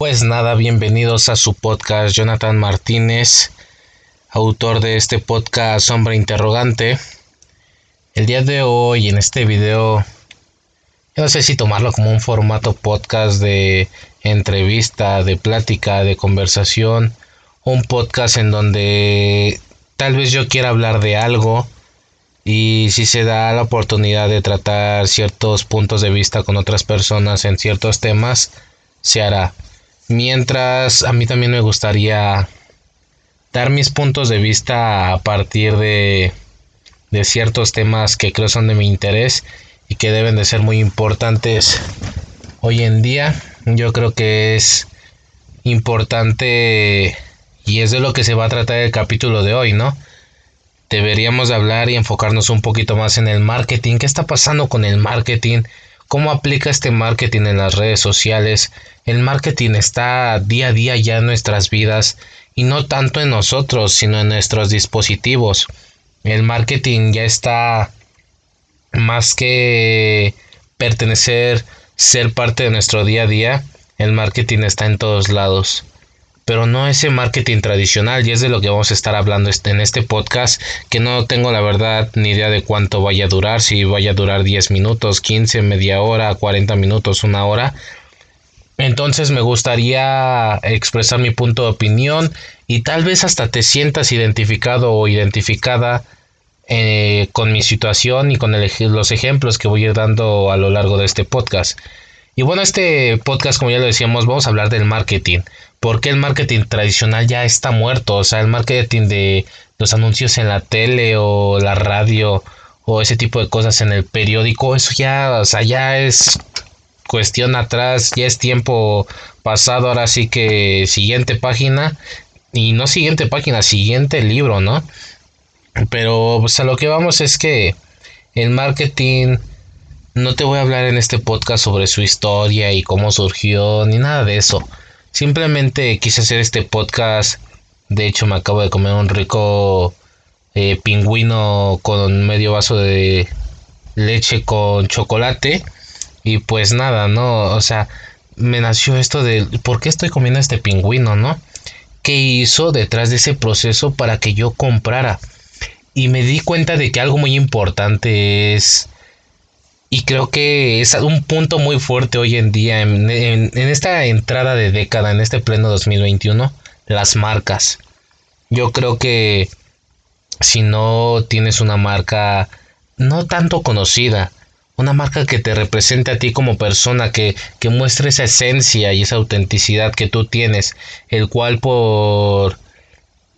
Pues nada, bienvenidos a su podcast Jonathan Martínez, autor de este podcast Sombra Interrogante. El día de hoy en este video, no sé si tomarlo como un formato podcast de entrevista, de plática, de conversación, un podcast en donde tal vez yo quiera hablar de algo y si se da la oportunidad de tratar ciertos puntos de vista con otras personas en ciertos temas, se hará. Mientras a mí también me gustaría dar mis puntos de vista a partir de, de ciertos temas que creo son de mi interés y que deben de ser muy importantes hoy en día. Yo creo que es importante y es de lo que se va a tratar el capítulo de hoy, ¿no? Deberíamos hablar y enfocarnos un poquito más en el marketing. ¿Qué está pasando con el marketing? ¿Cómo aplica este marketing en las redes sociales? El marketing está día a día ya en nuestras vidas y no tanto en nosotros, sino en nuestros dispositivos. El marketing ya está más que pertenecer, ser parte de nuestro día a día. El marketing está en todos lados pero no ese marketing tradicional y es de lo que vamos a estar hablando en este podcast que no tengo la verdad ni idea de cuánto vaya a durar, si vaya a durar 10 minutos, 15, media hora, 40 minutos, una hora. Entonces me gustaría expresar mi punto de opinión y tal vez hasta te sientas identificado o identificada eh, con mi situación y con los ejemplos que voy a ir dando a lo largo de este podcast. Y bueno, este podcast, como ya lo decíamos, vamos a hablar del marketing. Porque el marketing tradicional ya está muerto? O sea, el marketing de los anuncios en la tele o la radio o ese tipo de cosas en el periódico, eso ya, o sea, ya es cuestión atrás, ya es tiempo pasado, ahora sí que siguiente página y no siguiente página, siguiente libro, ¿no? Pero pues a lo que vamos es que el marketing no te voy a hablar en este podcast sobre su historia y cómo surgió, ni nada de eso. Simplemente quise hacer este podcast. De hecho, me acabo de comer un rico eh, pingüino con medio vaso de leche con chocolate. Y pues nada, ¿no? O sea, me nació esto de ¿por qué estoy comiendo este pingüino, no? ¿Qué hizo detrás de ese proceso para que yo comprara? Y me di cuenta de que algo muy importante es y creo que es un punto muy fuerte hoy en día, en, esta entrada de década, en este pleno 2021, las marcas. Yo creo que si no tienes una marca no tanto conocida, una marca que te represente a ti como persona, que, que muestre esa esencia y esa autenticidad que tú tienes, el cual por...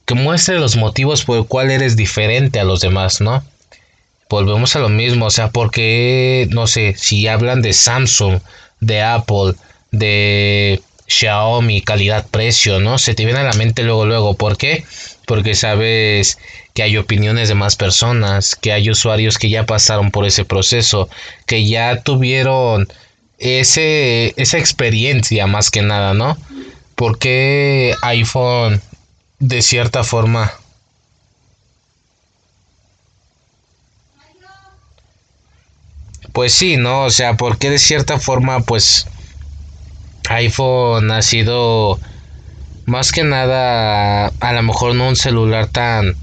que muestre los motivos por el cual eres diferente a los demás, ¿no? Volvemos a lo mismo, o sea, porque, no sé, si hablan de Samsung, de Apple, de Xiaomi, calidad-precio, ¿no? Se te viene a la mente luego, luego, ¿por qué? Porque sabes que hay opiniones de más personas, que hay usuarios que ya pasaron por ese proceso, que ya tuvieron ese, esa experiencia más que nada, ¿no? Porque iPhone de cierta forma pues sí, ¿no? O sea, porque de cierta forma, pues iPhone ha sido más que nada, a lo mejor no un celular tan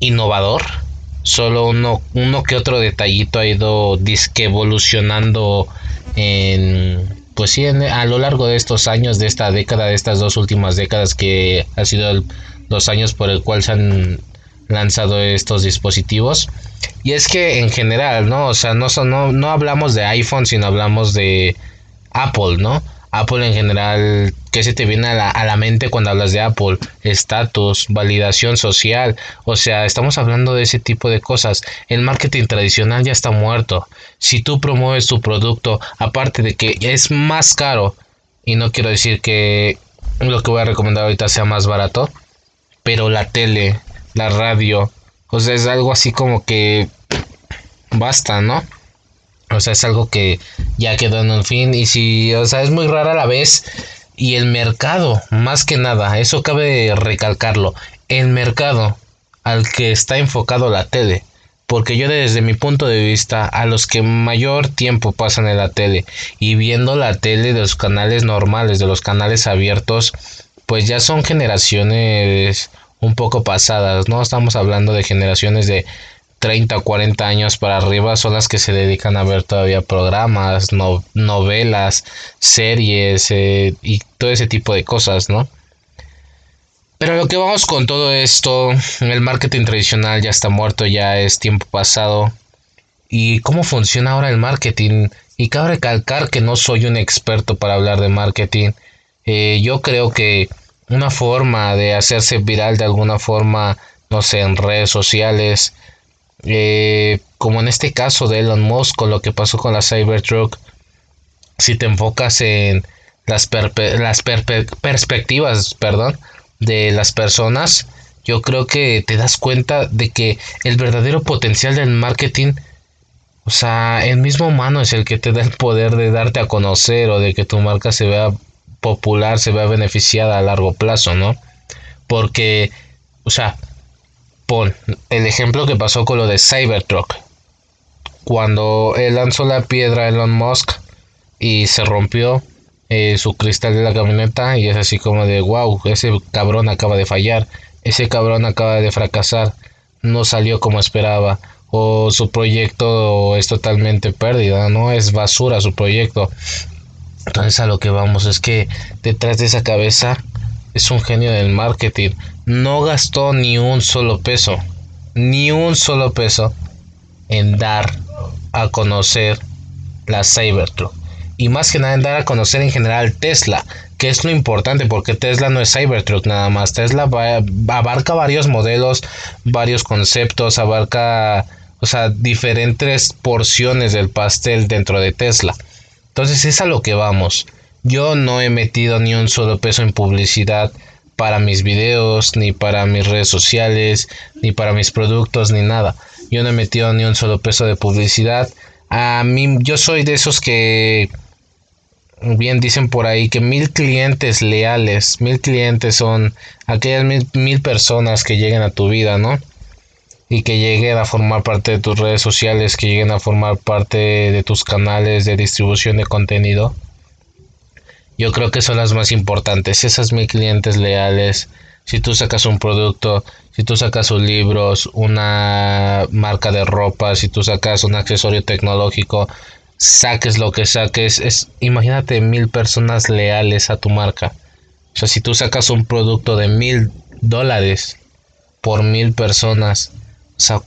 innovador, solo uno, uno que otro detallito ha ido disque evolucionando en, pues sí, a lo largo de estos años, de esta década, de estas dos últimas décadas que ha sido los años por el cual se han lanzado estos dispositivos. Y es que en general, ¿no? O sea, no, no, no hablamos de iPhone, sino hablamos de Apple, ¿no? Apple en general, ¿qué se te viene a la, a la mente cuando hablas de Apple? Estatus, validación social, o sea, estamos hablando de ese tipo de cosas. El marketing tradicional ya está muerto. Si tú promueves tu producto, aparte de que es más caro, y no quiero decir que lo que voy a recomendar ahorita sea más barato, pero la tele, la radio. O sea, es algo así como que basta, ¿no? O sea, es algo que ya quedó en un fin. Y si, o sea, es muy rara la vez. Y el mercado, más que nada, eso cabe recalcarlo. El mercado al que está enfocado la tele. Porque yo desde mi punto de vista, a los que mayor tiempo pasan en la tele y viendo la tele de los canales normales, de los canales abiertos, pues ya son generaciones un poco pasadas, ¿no? Estamos hablando de generaciones de 30 o 40 años para arriba son las que se dedican a ver todavía programas, novelas, series eh, y todo ese tipo de cosas, ¿no? Pero lo que vamos con todo esto, el marketing tradicional ya está muerto, ya es tiempo pasado. ¿Y cómo funciona ahora el marketing? Y cabe recalcar que no soy un experto para hablar de marketing. Eh, yo creo que una forma de hacerse viral de alguna forma, no sé, en redes sociales, eh, como en este caso de Elon Musk, con lo que pasó con la Cybertruck, si te enfocas en las, las perspectivas, perdón, de las personas, yo creo que te das cuenta de que el verdadero potencial del marketing, o sea, el mismo humano es el que te da el poder de darte a conocer o de que tu marca se vea popular, se vea beneficiada a largo plazo, ¿no? Porque, o sea, pon el ejemplo que pasó con lo de Cybertruck. Cuando lanzó la piedra a Elon Musk y se rompió, eh, su cristal de la camioneta y es así como de wow, ese cabrón acaba de fallar, ese cabrón acaba de fracasar, no salió como esperaba o su proyecto es totalmente pérdida, no es basura su proyecto. Entonces a lo que vamos es que detrás de esa cabeza es un genio del marketing. No gastó ni un solo peso, ni un solo peso en dar a conocer la Cybertruck y más que nada en dar a conocer en general Tesla, que es lo importante porque Tesla no es Cybertruck nada más, Tesla abarca varios modelos, varios conceptos, abarca, o sea, diferentes porciones del pastel dentro de Tesla. Entonces es a lo que vamos. Yo no he metido ni un solo peso en publicidad para mis videos, ni para mis redes sociales, ni para mis productos, ni nada. Yo no he metido ni un solo peso de publicidad. A mí, yo soy de esos que bien dicen por ahí que mil clientes leales, mil clientes son aquellas mil, personas que lleguen a tu vida, ¿no? Y que lleguen a formar parte de tus redes sociales, que lleguen a formar parte de tus canales de distribución de contenido. Yo creo que son las más importantes, esas mil clientes leales. Si tú sacas un producto, si tú sacas un libros, una marca de ropa, si tú sacas un accesorio tecnológico, saques lo que saques, es, imagínate mil personas leales a tu marca. O sea, si tú sacas un producto de mil dólares por mil personas,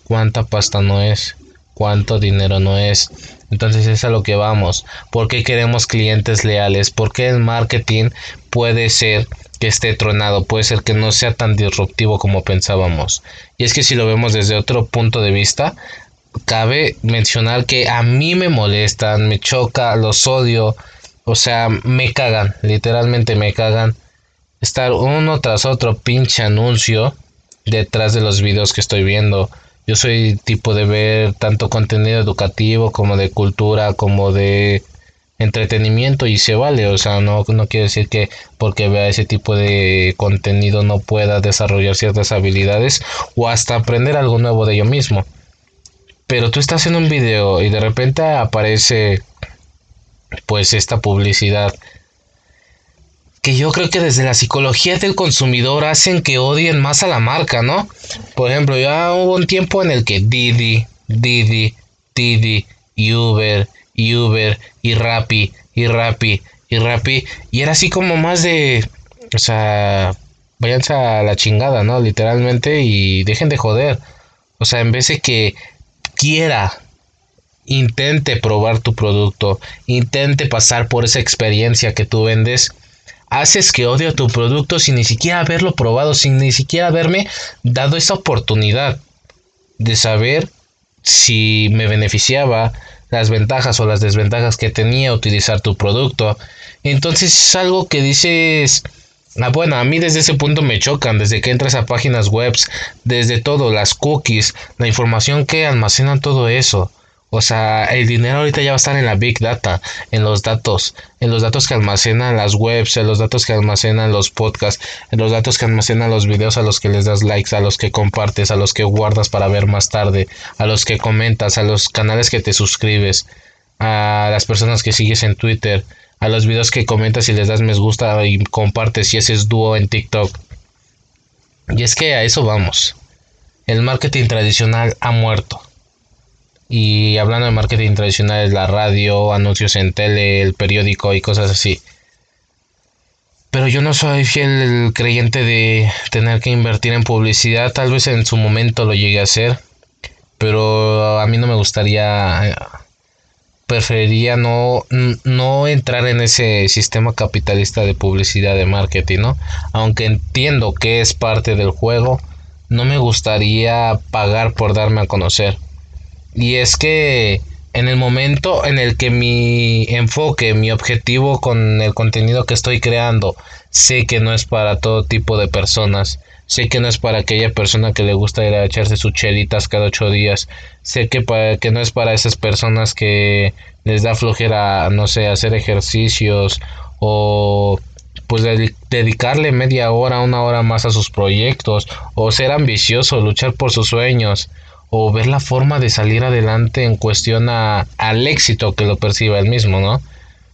cuánta pasta no es, cuánto dinero no es. Entonces es a lo que vamos. ¿Por qué queremos clientes leales? Porque el marketing puede ser que esté tronado, puede ser que no sea tan disruptivo como pensábamos. Y es que si lo vemos desde otro punto de vista, cabe mencionar que a mí me molestan, me choca, los odio, o sea, me cagan, literalmente me cagan estar uno tras otro pinche anuncio detrás de los videos que estoy viendo. Yo soy tipo de ver tanto contenido educativo como de cultura, como de entretenimiento y se vale, o sea, no, no quiere decir que porque vea ese tipo de contenido no pueda desarrollar ciertas habilidades o hasta aprender algo nuevo de yo mismo. Pero tú estás en un video y de repente aparece pues esta publicidad que yo creo que desde la psicología del consumidor hacen que odien más a la marca, ¿no? Por ejemplo, ya hubo un tiempo en el que Didi, Didi, Didi, y Uber, y Uber, y Rappi, y Rappi, y Rappi, y era así como más de, o sea, váyanse a la chingada, ¿no? Literalmente, y dejen de joder. O sea, en vez de que quiera intente probar tu producto, intente pasar por esa experiencia que tú vendes, haces que odie tu producto sin ni siquiera haberlo probado, sin ni siquiera haberme dado esa oportunidad de saber si me beneficiaba, las ventajas o las desventajas que tenía utilizar tu producto. Entonces es algo que dices, Ah, bueno, a mí desde ese punto me chocan, desde que entras a páginas web, desde todo, las cookies, la información que almacenan todo eso. O sea, el dinero ahorita ya va a estar en la Big Data, en los datos, en los datos que almacenan las webs, en los datos que almacenan los podcasts, en los datos que almacenan los videos a los que les das likes, a los que compartes, a los que guardas para ver más tarde, a los que comentas, a los canales que te suscribes, a las personas que sigues en Twitter, a los videos que comentas y les das me gusta y compartes y ese es dúo en TikTok. Y es que a eso vamos. El marketing tradicional ha muerto. Y hablando de marketing tradicional, la radio, anuncios en tele, el periódico y cosas así. Pero yo no soy fiel creyente de tener que invertir en publicidad. Tal vez en su momento lo llegue a hacer. Pero a mí no me gustaría. Preferiría no, no entrar en ese sistema capitalista de publicidad de marketing, ¿no? Aunque entiendo que es parte del juego, no me gustaría pagar por darme a conocer y es que en el momento en el que mi enfoque, mi objetivo con el contenido que estoy creando, sé que no es para todo tipo de personas, sé que no es para aquella persona que le gusta ir a echarse sus chelitas cada ocho días, sé que, para, que no es para esas personas que les da flojera, no sé, hacer ejercicios o pues dedicarle media hora, una hora más a sus proyectos o ser ambicioso, luchar por sus sueños o ver la forma de salir adelante en cuestión al éxito que lo perciba él mismo, ¿no?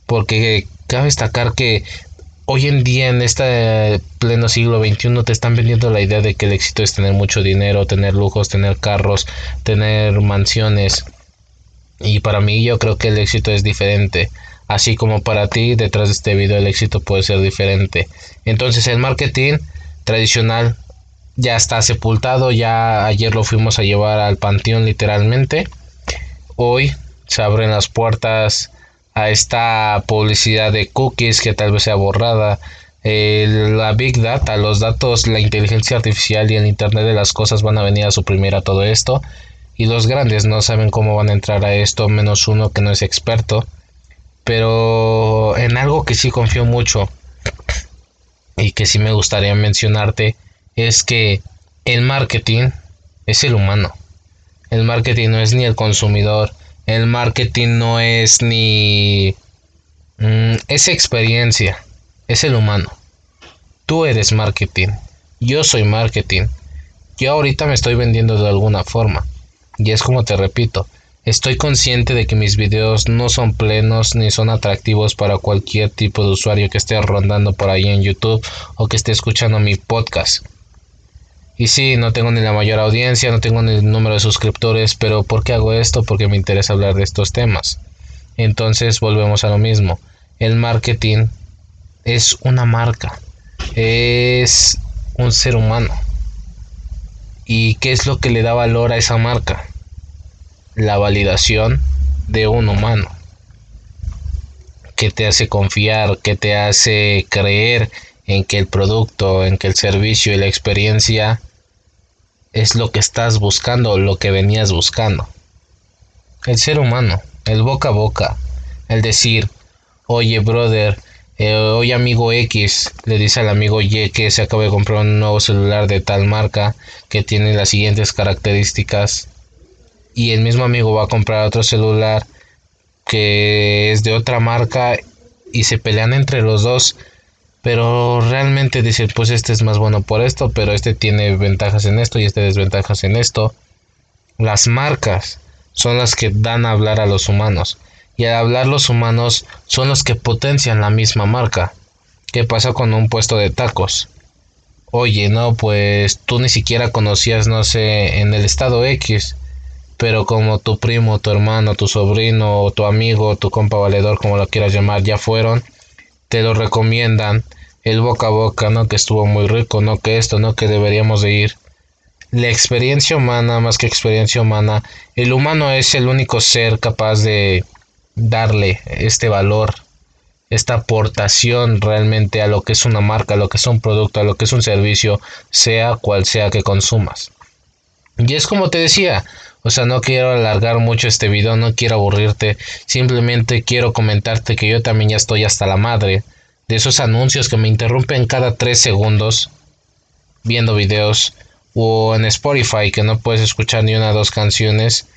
Porque cabe destacar que hoy en día en este pleno siglo XXI te están vendiendo la idea de que el éxito es tener mucho dinero, tener lujos, tener carros, tener mansiones. Y para mí yo creo que el éxito es diferente. Así como para ti, detrás de este video el éxito puede ser diferente. Entonces el marketing tradicional ya está sepultado, ya ayer lo fuimos a llevar al panteón literalmente. Hoy se abren las puertas a esta publicidad de cookies que tal vez sea borrada. la Big Data, los datos, la inteligencia artificial y el Internet de las cosas van a venir a suprimir a todo esto. Y los grandes no saben cómo van a entrar a esto, menos uno que no es experto. Pero en algo que sí confío mucho y que sí me gustaría mencionarte es que el marketing es el humano. El marketing no es ni el consumidor. El marketing no es ni... Mm, es experiencia. Es el humano. Tú eres marketing. Yo soy marketing. Yo ahorita me estoy vendiendo de alguna forma. Y es como te repito. Estoy consciente de que mis videos no son plenos ni son atractivos para cualquier tipo de usuario que esté rondando por ahí en YouTube o que esté escuchando mi podcast. Y sí, no tengo ni la mayor audiencia, no tengo ni el número de suscriptores, pero ¿por qué hago esto? Porque me interesa hablar de estos temas. Entonces volvemos a lo mismo. El marketing es una marca, es un ser humano. ¿Y qué es lo que le da valor a esa marca? La validación de un humano. Que te hace confiar, que te hace creer en que el producto, en que el servicio y la experiencia es lo que estás buscando, lo que venías buscando. El ser humano, el boca a boca, el decir, oye brother, eh, oye amigo X, le dice al amigo Y que se acaba de comprar un nuevo celular de tal marca que tiene las siguientes características y el mismo amigo va a comprar otro celular que es de otra marca y se pelean entre los dos pero realmente decir pues este es más bueno por esto, pero este tiene ventajas en esto y este desventajas en esto. Las marcas son las que dan a hablar a los humanos y al hablar los humanos son los que potencian la misma marca. ¿Qué pasa con un puesto de tacos? Oye, no, pues tú ni siquiera conocías, no sé, en el estado X, pero como tu primo, tu hermano, tu sobrino, tu amigo, tu compa valedor, como lo quieras llamar, ya fueron, te lo recomiendan, el boca a boca, ¿no? Que estuvo muy rico, ¿no? Que esto, ¿no? Que deberíamos de ir. La experiencia humana, más que experiencia humana, el humano es el único ser capaz de darle este valor, esta aportación realmente a lo que es una marca, a lo que es un producto, a lo que es un servicio, sea cual sea que consumas. Y es como te decía, o sea, no quiero alargar mucho este video, no quiero aburrirte, simplemente quiero comentarte que yo también ya estoy hasta la madre de esos anuncios que me interrumpen cada 3 segundos viendo videos o en Spotify que no puedes escuchar ni una o dos canciones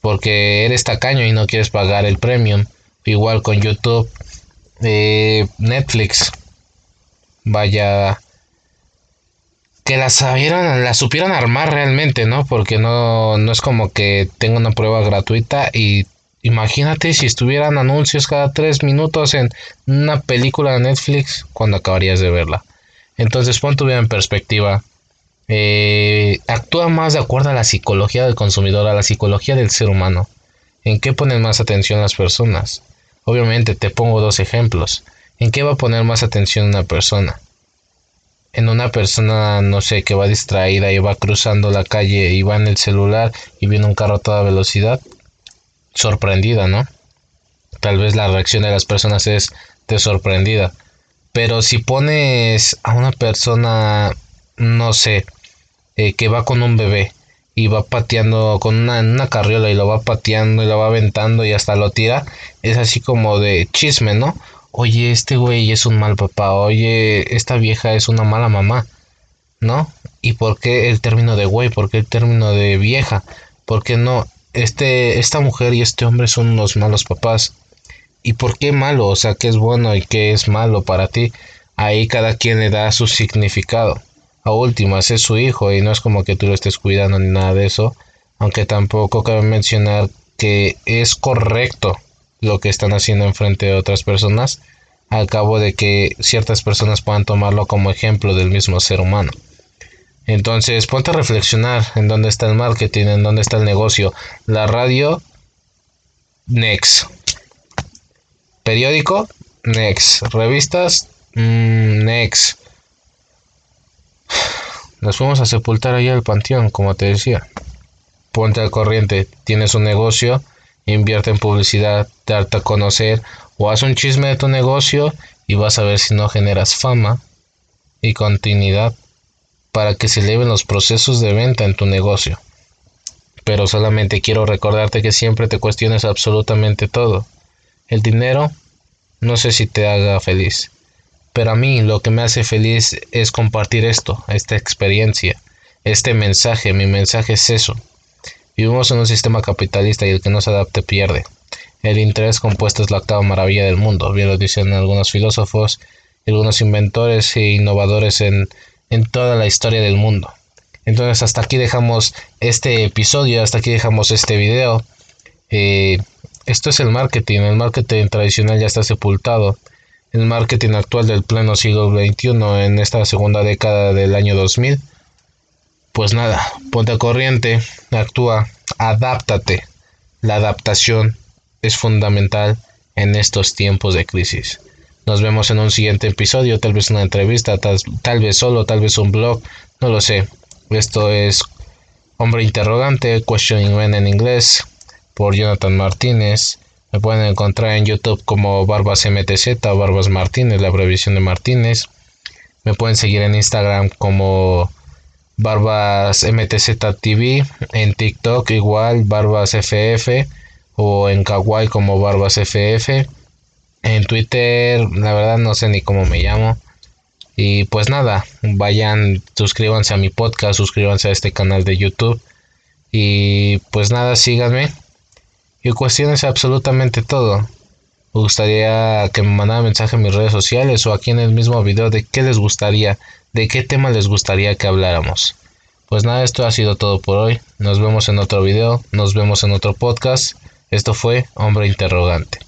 porque eres tacaño y no quieres pagar el premium. Igual con YouTube, eh, Netflix. Vaya, que la sabieran, la supieran armar realmente, ¿no? Porque no, no es como que tenga una prueba gratuita y imagínate si estuvieran anuncios cada tres minutos en una película de Netflix, cuando acabarías de verla. Entonces pon tu vida en perspectiva. Eh, actúa más de acuerdo a la psicología del consumidor, a la psicología del ser humano. ¿En qué ponen más atención las personas? Obviamente te pongo dos ejemplos. ¿En qué va a poner más atención una persona? En una persona, no sé, que va distraída y va cruzando la calle y va en el celular y viene un carro a toda velocidad. Sorprendida, ¿no? Tal vez la reacción de las personas es de sorprendida. Pero si pones a una persona, no sé, eh, que va con un bebé y va pateando con una, una carriola y lo va pateando y lo va aventando y hasta lo tira, es así como de chisme, ¿no? Oye, este güey es un mal papá, oye, esta vieja es una mala mamá, ¿no? ¿Y por qué el término de güey? ¿Por qué el término de vieja? ¿Por qué no? Este, esta mujer y este hombre son unos malos papás. ¿Y por qué malo? O sea, ¿qué es bueno y qué es malo para ti? Ahí cada quien le da su significado a últimas es su hijo y no es como que tú lo estés cuidando ni nada de eso, aunque tampoco cabe mencionar que es correcto lo que están haciendo en frente de otras personas, al cabo de que ciertas personas puedan tomarlo como ejemplo del mismo ser humano. Entonces, ponte a reflexionar en dónde está el marketing, en dónde está el negocio. La radio, next. Periódico, next. Revistas, mm, next. Nos fuimos a sepultar allá al panteón, como te decía. Ponte al corriente, tienes un negocio, invierte en publicidad, darte a conocer o haz un chisme de tu negocio y vas a ver si no generas fama y continuidad para que se eleven los procesos de venta en tu negocio. Pero solamente quiero recordarte que siempre te cuestiones absolutamente todo. El dinero no sé si te haga feliz. Pero a mí lo que me hace feliz es compartir esto, esta experiencia, este mensaje. Mi mensaje es eso. Vivimos en un sistema capitalista y el que no se adapte pierde. El interés compuesto es la octava maravilla del mundo, bien lo dicen algunos filósofos, algunos inventores e innovadores en, en toda la historia del mundo. Entonces hasta aquí dejamos este episodio, hasta aquí dejamos este video. Eh, esto es el marketing, el marketing tradicional ya está sepultado el marketing actual del pleno siglo XXI en esta segunda década del año 2000. Pues nada, ponte a corriente, actúa, adáptate. La adaptación es fundamental en estos tiempos de crisis. Nos vemos en un siguiente episodio, tal vez una entrevista, tal, tal vez solo, tal vez un blog, no lo sé. Esto es Hombre Interrogante, Questioning Men en inglés, por Jonathan Martínez. Me pueden encontrar en YouTube como Barbas MTZ o Barbas Martínez, la abreviación de Martínez. Me pueden seguir en Instagram como Barbas MTZ TV, en TikTok igual Barbas FF o en Kawaii como Barbas FF. En Twitter, la verdad no sé ni cómo me llamo. Y pues nada, vayan, suscríbanse a mi podcast, suscríbanse a este canal de YouTube. Y pues nada, síganme y cuestiones absolutamente todo. Me gustaría que me mandara mensaje en mis redes sociales o aquí en el mismo video de qué les gustaría, de qué tema les gustaría que habláramos. Pues nada, esto ha sido todo por hoy. Nos vemos en otro video, nos vemos en otro podcast. Esto fue Hombre Interrogante.